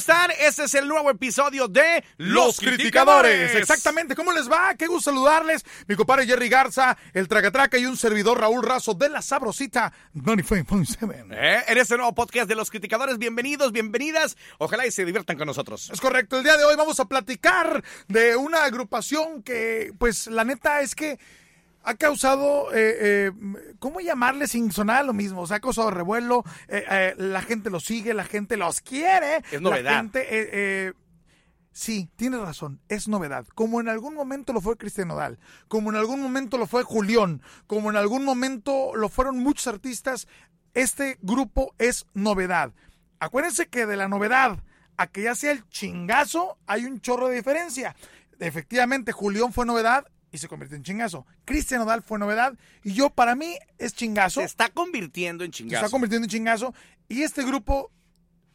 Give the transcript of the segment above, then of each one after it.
están? Este es el nuevo episodio de Los Criticadores. Exactamente, ¿cómo les va? Qué gusto saludarles. Mi compadre Jerry Garza, el Tragatraca y un servidor Raúl Razo de la Sabrosita 95.7. ¿Eh? En este nuevo podcast de Los Criticadores, bienvenidos, bienvenidas. Ojalá y se diviertan con nosotros. Es correcto, el día de hoy vamos a platicar de una agrupación que, pues, la neta es que ha causado, eh, eh, ¿cómo llamarle sin sonar lo mismo? O sea, ha causado revuelo, eh, eh, la gente los sigue, la gente los quiere. Es novedad. La gente, eh, sí, tienes razón, es novedad. Como en algún momento lo fue Cristian Nodal, como en algún momento lo fue Julián, como en algún momento lo fueron muchos artistas, este grupo es novedad. Acuérdense que de la novedad a que ya sea el chingazo, hay un chorro de diferencia. Efectivamente, Julián fue novedad y se convirtió en chingazo. Cristian Nodal fue novedad y yo para mí es chingazo. Se está convirtiendo en Se chingazo. está convirtiendo en chingazo y este grupo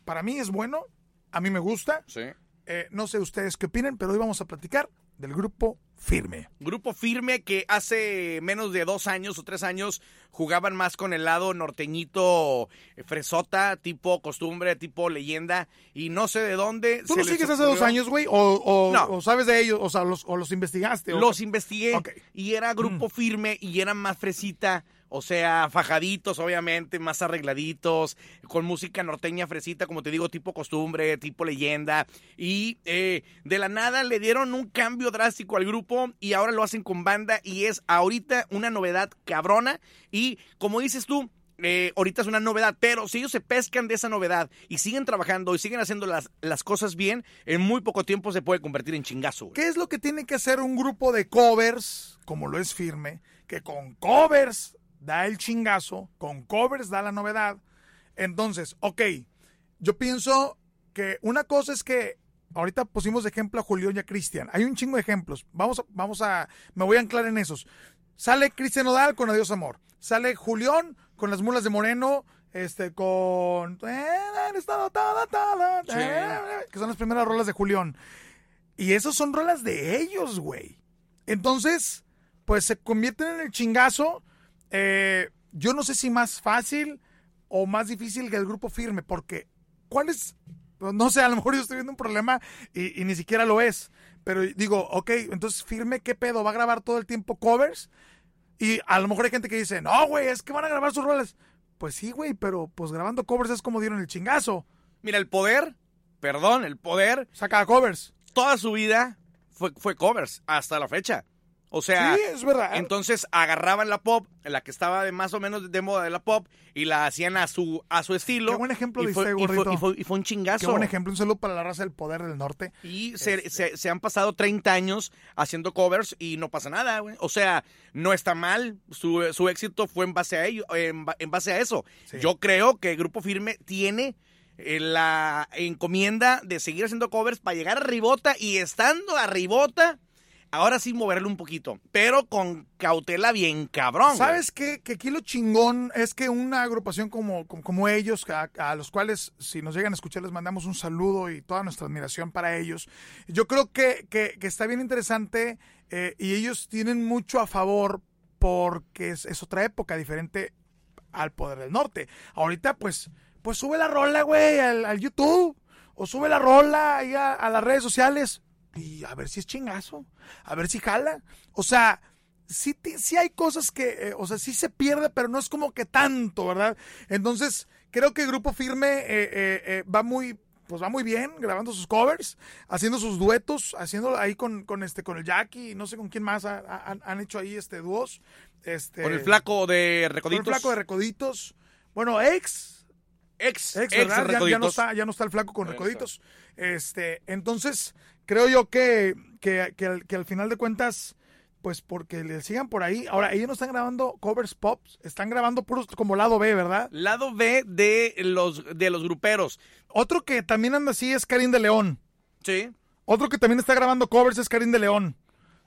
para mí es bueno, a mí me gusta. Sí. Eh, no sé ustedes qué opinan, pero hoy vamos a platicar del grupo Firme. Grupo firme que hace menos de dos años o tres años jugaban más con el lado norteñito eh, fresota, tipo costumbre, tipo leyenda, y no sé de dónde. ¿Tú los sigues hace dos años, güey? O, o- No. o sabes de ellos? O, sea, los, o los investigaste? o- Los investigué y era grupo firme y eran más fresita, o sea, fajaditos, obviamente, más arregladitos, con música norteña fresita, como te digo, tipo costumbre, tipo leyenda. Y eh, de la nada le dieron un cambio drástico al grupo y ahora lo hacen con banda y es ahorita una novedad cabrona. Y como dices tú, eh, ahorita es una novedad, pero si ellos se pescan de esa novedad y siguen trabajando y siguen haciendo las, las cosas bien, en muy poco tiempo se puede convertir en chingazo. ¿Qué es lo que tiene que hacer un grupo de covers, como lo es Firme, que con covers da el chingazo, con covers da la novedad? Entonces, ok, yo pienso que una cosa es que ahorita pusimos de ejemplo a Julián y a Cristian. Hay un chingo de ejemplos. Vamos a, vamos a, me voy a anclar en esos. Sale Cristian Nodal con Adiós Amor. Sale Julián con Las Mulas de Moreno, este, con... Sí. Que son las primeras rolas de Julián. Y esos son rolas de ellos, güey. Entonces, pues se convierten en el chingazo. Eh, yo no sé si más fácil o más difícil que el grupo firme, porque ¿cuál es? No sé, a lo mejor yo estoy viendo un problema y, y ni siquiera lo es. Pero digo, ok, entonces firme, ¿qué pedo? ¿Va a grabar todo el tiempo covers? Y a lo mejor hay gente que dice, no, güey, es que van a grabar sus roles. Pues sí, güey, pero pues grabando covers es como dieron el chingazo. Mira, el poder, perdón, el poder, Saca covers. toda su vida fue, fue covers hasta la fecha. O sea, sí, es verdad. entonces agarraban la pop, la que estaba de más o menos de moda de la pop, y la hacían a su, a su estilo. Qué buen ejemplo y fue, y fue- y fue- y fue un chingazo. Qué buen ejemplo. Un saludo para la raza del poder del norte. Y se, se- se han pasado 30 años haciendo covers y no pasa nada, güey. O sea, no está mal. Su, su éxito fue en base a ello, en, en base a eso. Sí. Yo creo que Grupo Firme tiene eh, la encomienda de seguir haciendo covers para llegar a Ribota y estando a Ribota, ahora sí moverle un poquito. Pero con cautela bien cabrón. ¿Sabes qué? Que aquí lo chingón es que una agrupación como, como, como ellos, a, a los cuales si nos llegan a escuchar les mandamos un saludo y toda nuestra admiración para ellos. Yo creo que, que- está bien interesante eh, y ellos tienen mucho a favor porque es, es otra época diferente al Poder del Norte. Ahorita pues, pues sube la rola, güey, al, YouTube o sube la rola ahí a las redes sociales y a ver si es chingazo, a ver si jala. O sea, sí, hay cosas que, eh, o sea, sí se pierde, pero no es como que tanto, ¿verdad? Entonces, creo que Grupo Firme eh, eh, va muy, pues va muy bien grabando sus covers, haciendo sus duetos, haciendo ahí con, con este, con el Jackie, no sé con quién más ha- ha- han, hecho ahí este dúos. Este, Con el flaco de con el Recoditos. flaco de Recoditos. Bueno, ex, Ex, Ex, ex ¿verdad? Ya- Ya, no está, ya no está el flaco con recoditos. Este, entonces, creo yo que, que, que al, que al final de cuentas, pues porque le sigan por ahí. Ahora, ellos no están grabando covers pops, están grabando puros como lado B, ¿verdad? Lado B de los, de los gruperos. Otro que también anda así es Karim de León. Sí. Otro que también está grabando covers es Karim de León.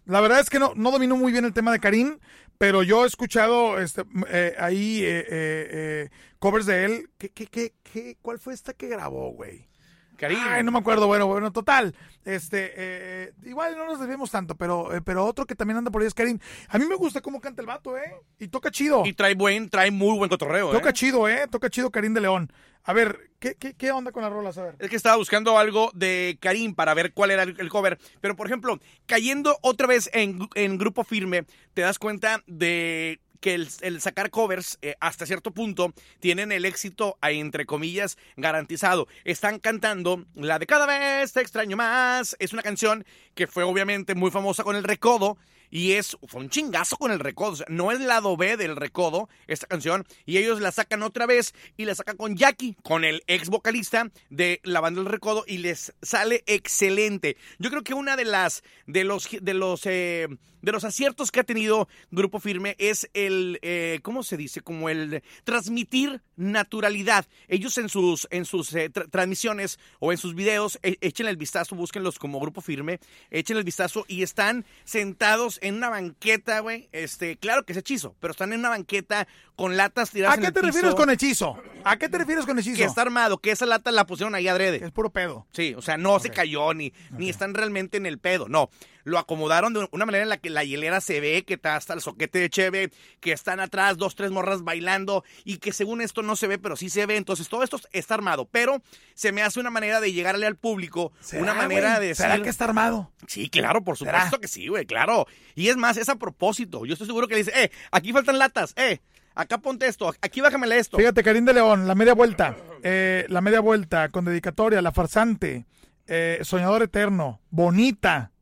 La verdad es que no, no domino muy bien el tema de Karim, pero yo he escuchado este, eh, ahí eh, eh, eh, covers de él. ¿Qué, qué, qué, qué, ¿Cuál fue esta que grabó, güey? Karim. Ay, no me acuerdo, bueno, bueno, total. Este, eh, igual no nos debemos tanto, pero, pero otro que también anda por ahí es Karim. A mí me gusta cómo canta el vato, ¿eh? Y toca chido. Y trae buen, trae muy buen cotorreo, Toca ¿eh? chido, ¿eh? Toca chido Karim de León. A ver, ¿qué, qué, qué onda con las rolas? A ver. Es que estaba buscando algo de Karim para ver cuál era el cover. Pero, por ejemplo, cayendo otra vez en, en grupo firme, te das cuenta de que el, sacar covers eh, hasta cierto punto tienen el éxito, entre comillas, garantizado. Están cantando la de Cada vez te extraño más. Es una canción que fue obviamente muy famosa con el recodo. Y es, fue un chingazo con el recodo. O sea, no es lado B del recodo, esta canción. Y ellos la sacan otra vez y la sacan con Jackie, con el ex vocalista de la banda del recodo. Y les sale excelente. Yo creo que una de las, de los, de los, eh, de los aciertos que ha tenido Grupo Firme es el, eh, ¿cómo se dice? Como el transmitir naturalidad. Ellos en sus, en sus eh, tra- transmisiones o en sus videos, eh, échenle el vistazo, búsquenlos como Grupo Firme, échenle el vistazo y están sentados en una banqueta, güey. Este, claro que es hechizo, pero están en una banqueta con latas tiradas ¿A en qué el te refieres con hechizo? ¿A qué te refieres con hechizo? Que está armado, que esa lata la pusieron ahí adrede. Es puro pedo. Sí, o sea, no se cayó ni, ni están realmente en el pedo, no. Lo acomodaron de una manera en la que la hielera se ve, que está hasta el soquete de cheve, que están atrás dos, tres morras bailando y que según esto no se ve, pero sí se ve. Entonces todo esto está armado, pero se me hace una manera de llegarle al público, ¿Será, una manera de decir... ¿Será que está armado? Sí, claro, por ¿Será? supuesto que sí, güey, claro. Y es más, es a propósito. Yo estoy seguro que le dice, eh, aquí faltan latas, eh, acá ponte esto, aquí bájamele esto. Fíjate, Karim de León, la media vuelta. Eh, la media vuelta con dedicatoria, la farsante, eh, soñador eterno, bonita,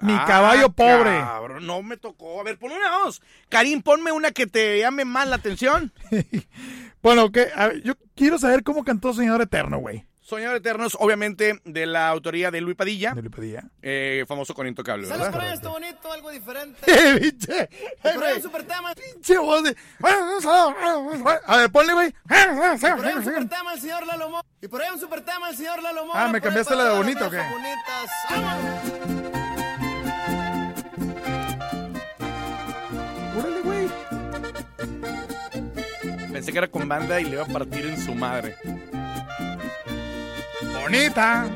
mi Ah, caballo pobre. cabrón, no me tocó. A ver, pon una dos. Karim, ponme una que te llame más la atención. Bueno, que yo quiero saber cómo cantó Soñador Eterno, güey. Soñador Eternos, obviamente, de la autoría de Luis Padilla, De Luis eh, famoso con Intocable, ¿Sales ¿verdad? por esto bonito, algo diferente? Eh, pinche, eh, Por ahí güey, un super tema. pinche voz de... A ver, ponle, güey. Por ahí un super tema el señor Lalo Mo. Y por ahí un super tema el señor Lalo Mo. Ah, ¿me cambiaste la de bonito, o qué? bonitas. Órale, güey. Pensé que era con banda y le iba a partir en su madre. Bonita,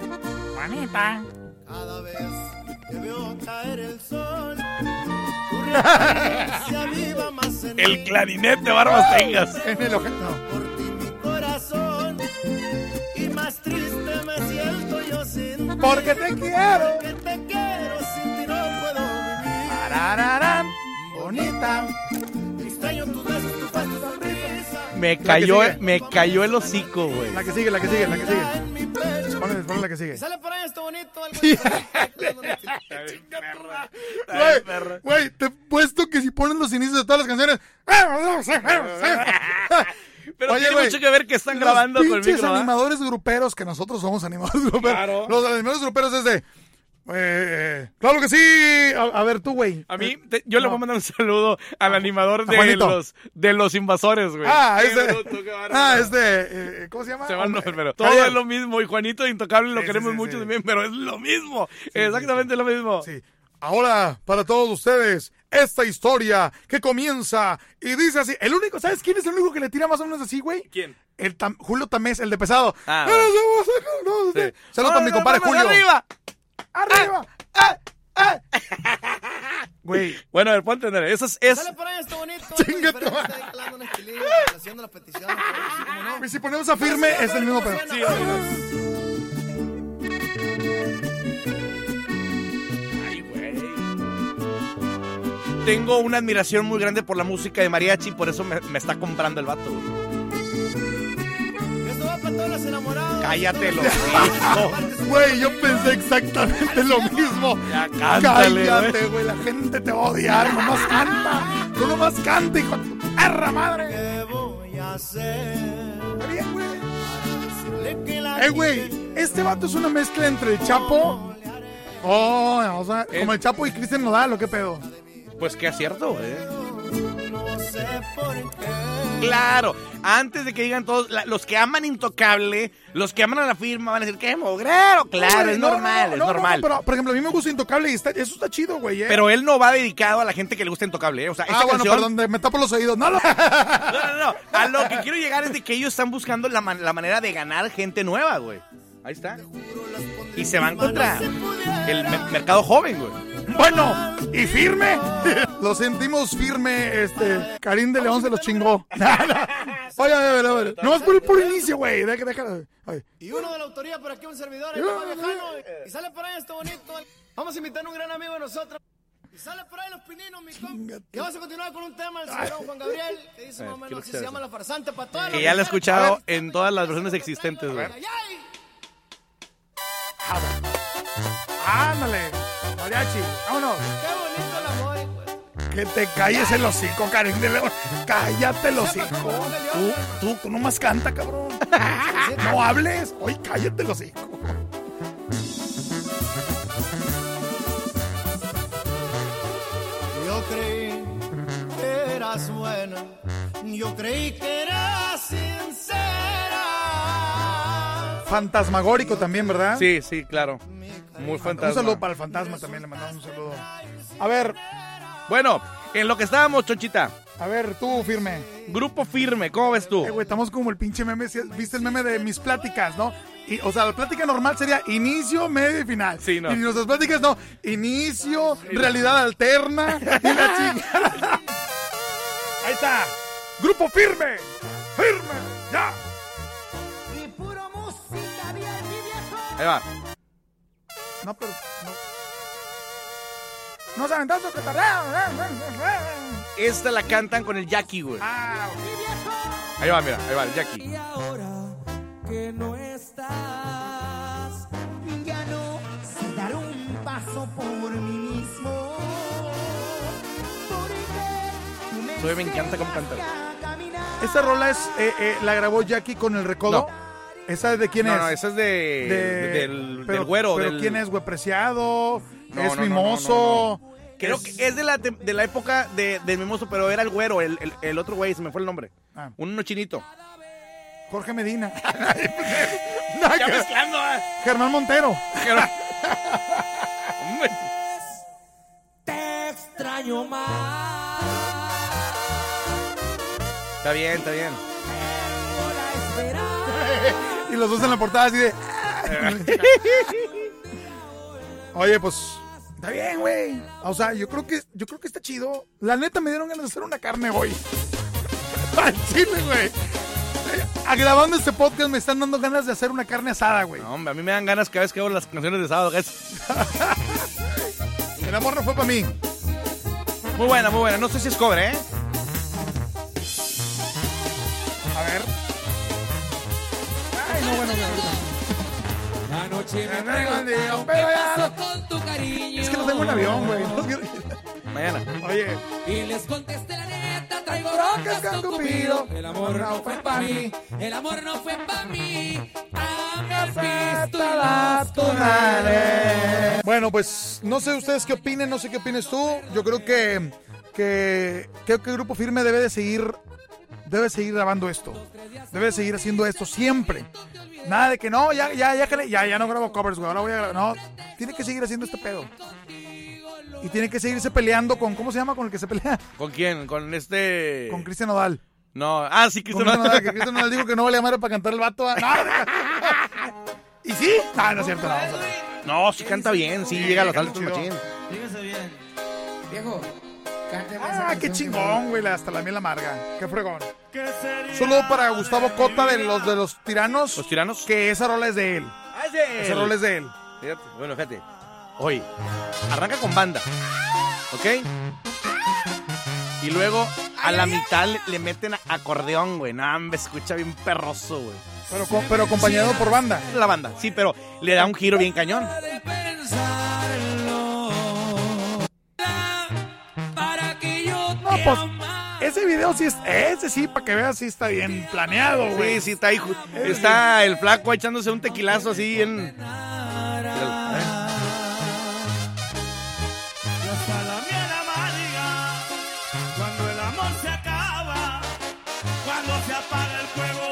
bonita. Cada vez que veo caer el sol, se aviva más en El clarinete, barbas tengas. En el objeto. Por ti mi corazón. Y más triste me siento yo sin ti. Porque te quiero. Que te quiero, sin ti no puedo vivir. Tarararán, bonita. Extraño tus besos, tu faz, tu sonrisa. Me cayó, me cayó el hocico, güey. La que sigue, la que sigue, la que sigue. Ponle, ponle la que sigue. Sale por ahí esto bonito, algo. Güey, güey, te he puesto que si pones los inicios de todas las canciones. Pero Oye, tiene güey, mucho que ver que están los grabando con el pinches micro, ¿verdad? animadores gruperos, que nosotros somos animadores gruperos. Claro. Los animadores gruperos es de. Eh, claro que sí. A, a ver, tú, güey. A mí, te- yo le voy a mandar un saludo al animador de los, de los invasores, güey. Ah, bárbaro. Ah, este. eh, ¿Cómo se llama? Se Hombre, pero Todo Javier. es lo mismo. Y Juanito Intocable lo Sí, queremos sí, mucho sí. también, pero es lo mismo. Exactamente lo mismo. Sí. Ahora, para todos ustedes, esta historia que comienza y dice así. El único, ¿sabes quién es el único que le tira más o menos así, güey? ¿Quién? El Tam- Julio Tamés, el de pesado. Ah, Eh, no, no, Sí. Saludos para mi compadre ¡Vamos, Julio. ¡Arriba! ¡Arriba! ¡Ah! ¡Ah! Güey, Bueno, a ver, puedo entender. Eso es. es- Sale por ahí esto bonito. Chinga tu haciendo las peticiones. así como no. y si ponemos a firme, es el mismo pedo. Sí, amigos. Ay, güey. Tengo una admiración muy grande por la música de mariachi, por eso me, me está comprando el vato. güey. Los enamorados. Cállate, los los- Güey, yo pensé exactamente lo mismo. Ya cántale, Cállate, güey. la gente te va a odiar. Nomás canta. Tú nomás canta, hijo de tu perra madre. ¿Qué voy a hacer? Está bien, güey. Eh, güey, este vato es una mezcla entre el Chapo. Oh, o sea, Eh. como el Chapo y Cristian Nodal, ¿o qué pedo? Pues qué acierto, güey. No sé por qué. Claro, antes de que digan todos, la- los que aman Intocable, los que aman a la firma van a decir, ¡qué mogrero! Claro, es no, normal, no, es no, no, normal. pero, por ejemplo, a mí me gusta Intocable y está- eso está chido, güey. ¿eh? Pero él no va dedicado a la gente que le gusta Intocable, ¿eh? O sea, esta ah, bueno, canción... perdón, me tapo los oídos. No, no. No. A lo que quiero llegar es de que ellos están buscando la, man- la manera de ganar gente nueva, güey. Ahí está. Y se van contra el me- mercado joven, güey. Bueno, y firme. Lo sentimos firme, este. Karim de León se los chingó. Oye, a ver, a ver. No es por el puro inicio, güey. Deja, déjala. Y uno de la autoría por aquí, un servidor, el. Y sale por ahí esto bonito. Vamos a invitar a un gran amigo de nosotros. Y sale por ahí los pininos, mi compa. Y vamos a continuar con un tema del señor Juan Gabriel, que dice más o menos así escuchar se llama la farsante para todas Que las ya la he escuchado en todas las versiones existentes, güey. Ándale. Mariachi, vámonos. Qué bonito el amor, hijo. Que te calles el hocico, Karim de León. Cállate el hocico. Tú, tú, tú nomás canta, cabrón. No hables. Oye, cállate el hocico. Yo creí que eras buena, yo creí que eras sincera. Fantasmagórico también, ¿verdad? Sí, sí, claro. Muy Un fantasma. saludo para el fantasma también, le mandamos un saludo. A ver, Bueno, en lo que estábamos, Chonchita. a ver, tú, firme. Grupo firme, ¿cómo ves tú? Eh, güey, estamos como el pinche meme. ¿viste el meme de mis pláticas, no? Y, o sea, la plática normal sería inicio, medio y final. Sí, no. Y nuestras pláticas no, inicio, realidad alterna y la chingada. Ahí está. Grupo firme. Firme. Ya. Y puro música, bien, mi viejo. Ahí va. No, pero no. No saben tanto que. Esta la cantan con el Jackie, güey. Ah, Ahí va, mira, ahí va, el Jackie. Y ahora que no estás, Ya no sé dar un paso por mí mismo. Todavía me encanta cómo canta. Esta rola es, eh, eh, la grabó Jackie con el recodo. ¿Esa de quién No, es? no, esa es de, De- del, pero, del güero. Pero del- quién es, güey, preciado, No, es no, no, mimoso. no, Creo es- que es de la, de la época de, del mimoso, pero era el güero, el, el, el otro güey, se me fue el nombre. Ah. Uno chinito. Jorge Medina. Ya mezclando, ah. Germán Montero. Hombre. te extraño más. Está bien, está bien. Y los dos en la portada así de. Oye, pues. Está bien, güey. O sea, yo creo que yo creo que está chido. La neta me dieron ganas de hacer una carne hoy. Al chile, güey. Grabando este podcast me están dando ganas de hacer una carne asada, güey. No, hombre, a mí me dan ganas cada vez que hago las canciones de sábado. El amor no fue para mí. muy buena, muy buena. No sé si es cobre, ¿eh? No, bueno, La noche me Pero preguntó ya con tu cariño. Es que no tengo un avión, güey. No quiero- Mañana. Oye. Y les contesté la neta, traigo Broncas con Cupido. Cupido. El amor no fue para mí, el amor no fue para mí. A mi pistolas tonales. Bueno, pues no sé ustedes qué opinen, no sé qué opines tú. Yo creo que, que creo que el Grupo Firme debe de seguir debe seguir grabando esto. Debe de seguir haciendo esto siempre. Nada de que no, ya ya ya ya, ya no grabo covers, güey. Ahora voy a grabar. No, tiene que seguir haciendo este pedo. Y tiene que seguirse peleando con ¿cómo se llama con el que se pelea? ¿Con quién? Con este. Con Cristian Nodal. No. Ah, sí, Cristian Cristian Nodal, Nodal. que Cristian Nodal dijo que no vale madre para cantar el vato. ah. No. ¿Y sí? No, no es cierto, no. vamos a ver. No, sí canta bien, sí, llega a los altos machín. Viejo, Ah, qué chingón, güey, hasta la miel amarga. Qué fregón. Solo para Gustavo Cota de los de los tiranos. ¿Los tiranos? Que esa rola es de él. Ah, es de Esa él. rola es de él. Fíjate, bueno, fíjate. Oye, arranca con banda, ¿ok? Y luego a la mitad le, le meten acordeón, güey. No, me escucha bien perroso, güey. Pero, pero acompañado por banda. La banda, sí, pero le da un giro bien cañón. Pues, ese video sí es. Ese sí, para que veas, sí está bien planeado, güey. Sí, sí, está ahí. Está el flaco echándose un tequilazo así en. Y hasta la miel amarga, cuando el amor se acaba, cuando se apaga el fuego,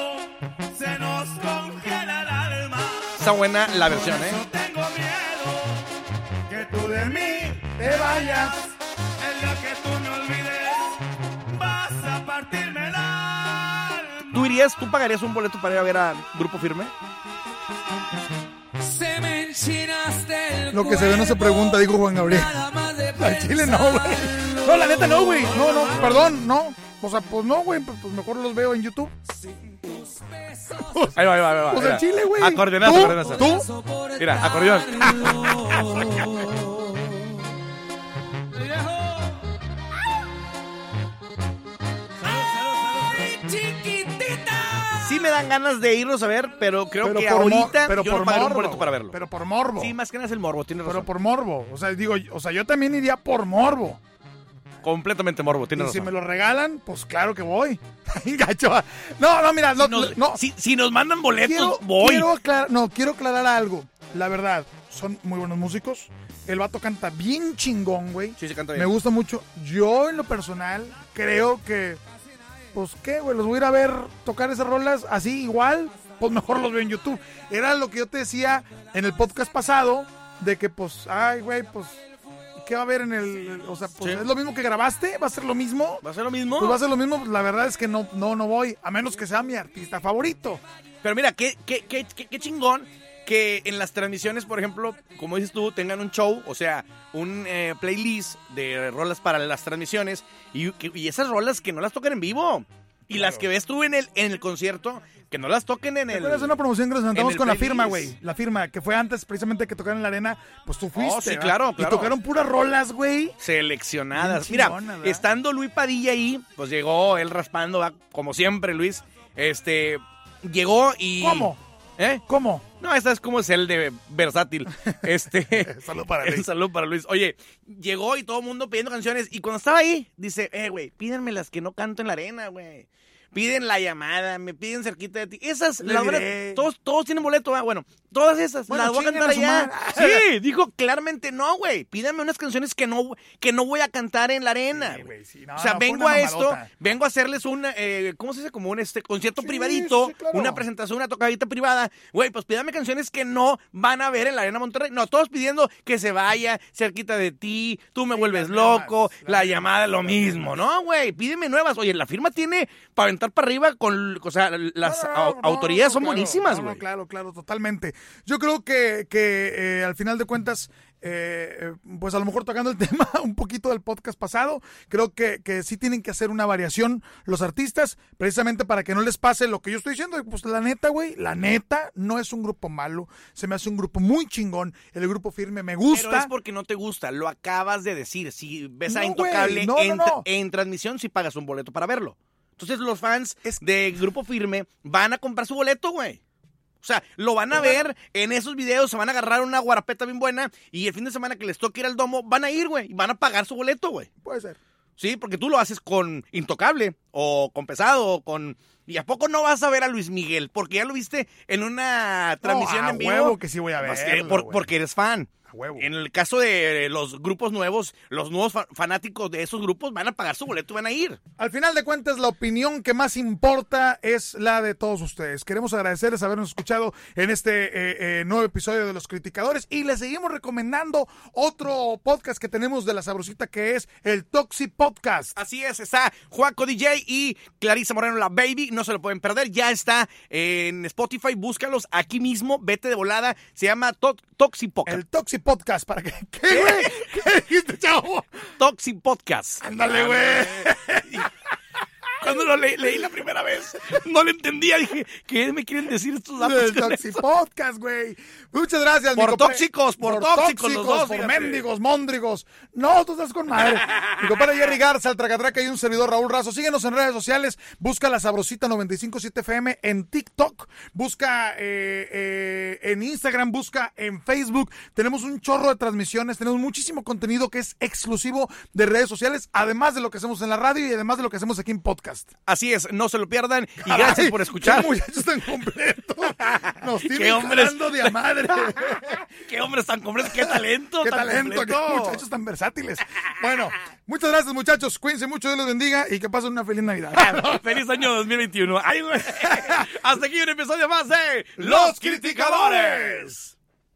se nos congela el alma. Está buena la versión, ¿eh? No tengo miedo que tú de mí Te vayas. Partirme el alma. ¿Tú irías, tú pagarías un boleto para ir a ver a Grupo Firme? enchinaste el Lo que se ve no se pregunta, dijo Juan Gabriel. Al chile no, güey. No, la neta no, güey. No, no, perdón, no. O sea, pues no, güey. Pues, pues mejor los veo en YouTube. Ahí va, ahí va, ahí va. Pues mira. al chile, güey. Acordeonazo, ¿Tú? acordeonazo. ¿Tú? Mira, acordeón. me dan ganas de irlos a ver, pero creo Pero que ahorita pero yo por no pagaré un morbo, boleto para verlo. Pero por morbo. Sí, más que nada es el morbo, tienes pero razón. por morbo. O sea, digo, o sea, yo también iría por morbo. Completamente morbo, Y tienes si razón. me lo regalan, pues claro que voy. Gacho. No, no, mira, no, Si nos, no. si, si nos mandan boletos, quiero, voy. quiero aclarar, no, quiero aclarar algo. La verdad, son muy buenos músicos. El vato canta bien chingón, güey. Sí, se canta Me bien. gusta mucho. Yo, en lo personal, creo que. Pues qué, güey, los voy a ir a ver tocar esas rolas así igual. Pues mejor los veo en YouTube. Era lo que yo te decía en el podcast pasado. De que, pues, ay, güey, pues. ¿Qué va a haber en el.? O sea, pues Sí. es lo mismo que grabaste. ¿Va a ser lo mismo? ¿Va a ser lo mismo? Pues va a ser lo mismo. Pues, la verdad es que no, no, no voy. A menos que sea mi artista favorito. Pero mira, qué, qué, qué, qué- qué chingón que en las transmisiones, por ejemplo, como dices tú, tengan un show, o sea, un eh, playlist de rolas para las transmisiones y, y esas rolas que no las toquen en vivo. Y las que ves tú en el, en el concierto, que no las toquen en ¿Te el... de una promoción que nos sentamos con la firma, güey? La firma, que fue antes precisamente que tocaran en la arena. Pues tú fuiste. Oh, sí, ¿verdad? claro, Y tocaron puras rolas, güey. seleccionadas. Mira, estando Luis Padilla ahí, pues llegó él raspando, como siempre, Luis. Este, llegó y... ¿Cómo? ¿Eh? ¿Cómo? No, esta es como es el de versátil. Este. Salud para Luis. Salud para Luis. Oye, llegó y todo el mundo pidiendo canciones. Y cuando estaba ahí, dice, eh, güey, pídenme las que no canto en la arena, güey. Piden la llamada, me piden cerquita de ti. Esas, la todos, todos tienen boleto, ¿va? Bueno, todas esas, Bueno, las voy a cantar allá. Sí, dijo claramente, no, güey. Pídanme unas canciones que no, que no voy a cantar en la arena. Sí, güey, sí, no, o sea, vengo una a esto, vengo a hacerles un, eh, ¿cómo se dice? Como un este, concierto Sí, privadito, claro. una presentación, una tocadita privada. Güey, pues pídame canciones que no van a ver en la Arena Monterrey. No, todos pidiendo que se vaya cerquita de ti, tú me vuelves loco, la llamada, lo las mismo, ¿no, güey? Pídeme nuevas. Oye, la firma tiene para aventar para arriba con, o sea, las No, no, autoridades son claro, buenísimas, güey. claro, claro, totalmente. Yo creo que, que eh, al final de cuentas, eh, eh, pues a lo mejor tocando el tema un poquito del podcast pasado, creo que, que sí tienen que hacer una variación los artistas, precisamente para que no les pase lo que yo estoy diciendo. Pues la neta, güey, la neta no es un grupo malo, se me hace un grupo muy chingón, el grupo firme me gusta. Pero es porque no te gusta, lo acabas de decir. Si ves a No, Intocable güey, no, en, no, no. en transmisión, si pagas un boleto para verlo. Entonces los fans Es- de Grupo Firme van a comprar su boleto, güey. O sea, lo van a ver en esos videos, se van a agarrar una guarapeta bien buena y el fin de semana que les toque ir al domo, van a ir, güey, y van a pagar su boleto, güey. Puede ser. Sí, porque tú lo haces con Intocable o con Pesado o con... ¿Y a poco no vas a ver a Luis Miguel? Porque ya lo viste en una transmisión a en vivo. huevo que sí voy a por- güey. porque eres fan. Huevo. En el caso de los grupos nuevos, los nuevos fa- fanáticos de esos grupos van a pagar su boleto y van a ir. Al final de cuentas, la opinión que más importa es la de todos ustedes. Queremos agradecerles habernos escuchado en este eh, eh, nuevo episodio de Los Criticadores y les seguimos recomendando otro podcast que tenemos de la sabrosita que es el Toxi Podcast. Así es, está Juaco DJ y Clarisa Moreno la Baby, no se lo pueden perder, ya está en Spotify, búscalos aquí mismo, vete de volada, se llama To- Toxi Podcast. El Toxi Podcast, para que... ¿Qué, güey? ¿Qué dijiste, chavo? Toxi Podcast. Ándale, güey. Cuando lo le- leí la primera vez, no le entendía, dije, ¿qué me quieren decir estos datos? Toxi? Podcast, güey. Muchas gracias, mi Por compa- tóxicos, por tóxicos los dos, por fíjate. mendigos, móndrigos. No, tú estás con madre. Mi compadre Jerry Garza, el Tracatraca y un servidor Raúl Razo. Síguenos en redes sociales. Busca la Sabrosita 957 FM en TikTok. Busca eh, eh, en Instagram. Busca en Facebook. Tenemos un chorro de transmisiones. Tenemos muchísimo contenido que es exclusivo de redes sociales. Además de lo que hacemos en la radio y además de lo que hacemos aquí en podcast. Así es, no se lo pierdan y gracias por escuchar. Qué muchachos tan completos. Nos Qué hombres. jalando de a madre. Qué hombres tan completos, qué talento. Qué tan talento, qué completo. muchachos tan versátiles. Bueno, muchas gracias, muchachos. Cuídense mucho, Dios los bendiga y que pasen una feliz Navidad. Feliz año 2021. Ay. Hasta aquí un episodio más de Los Criticadores.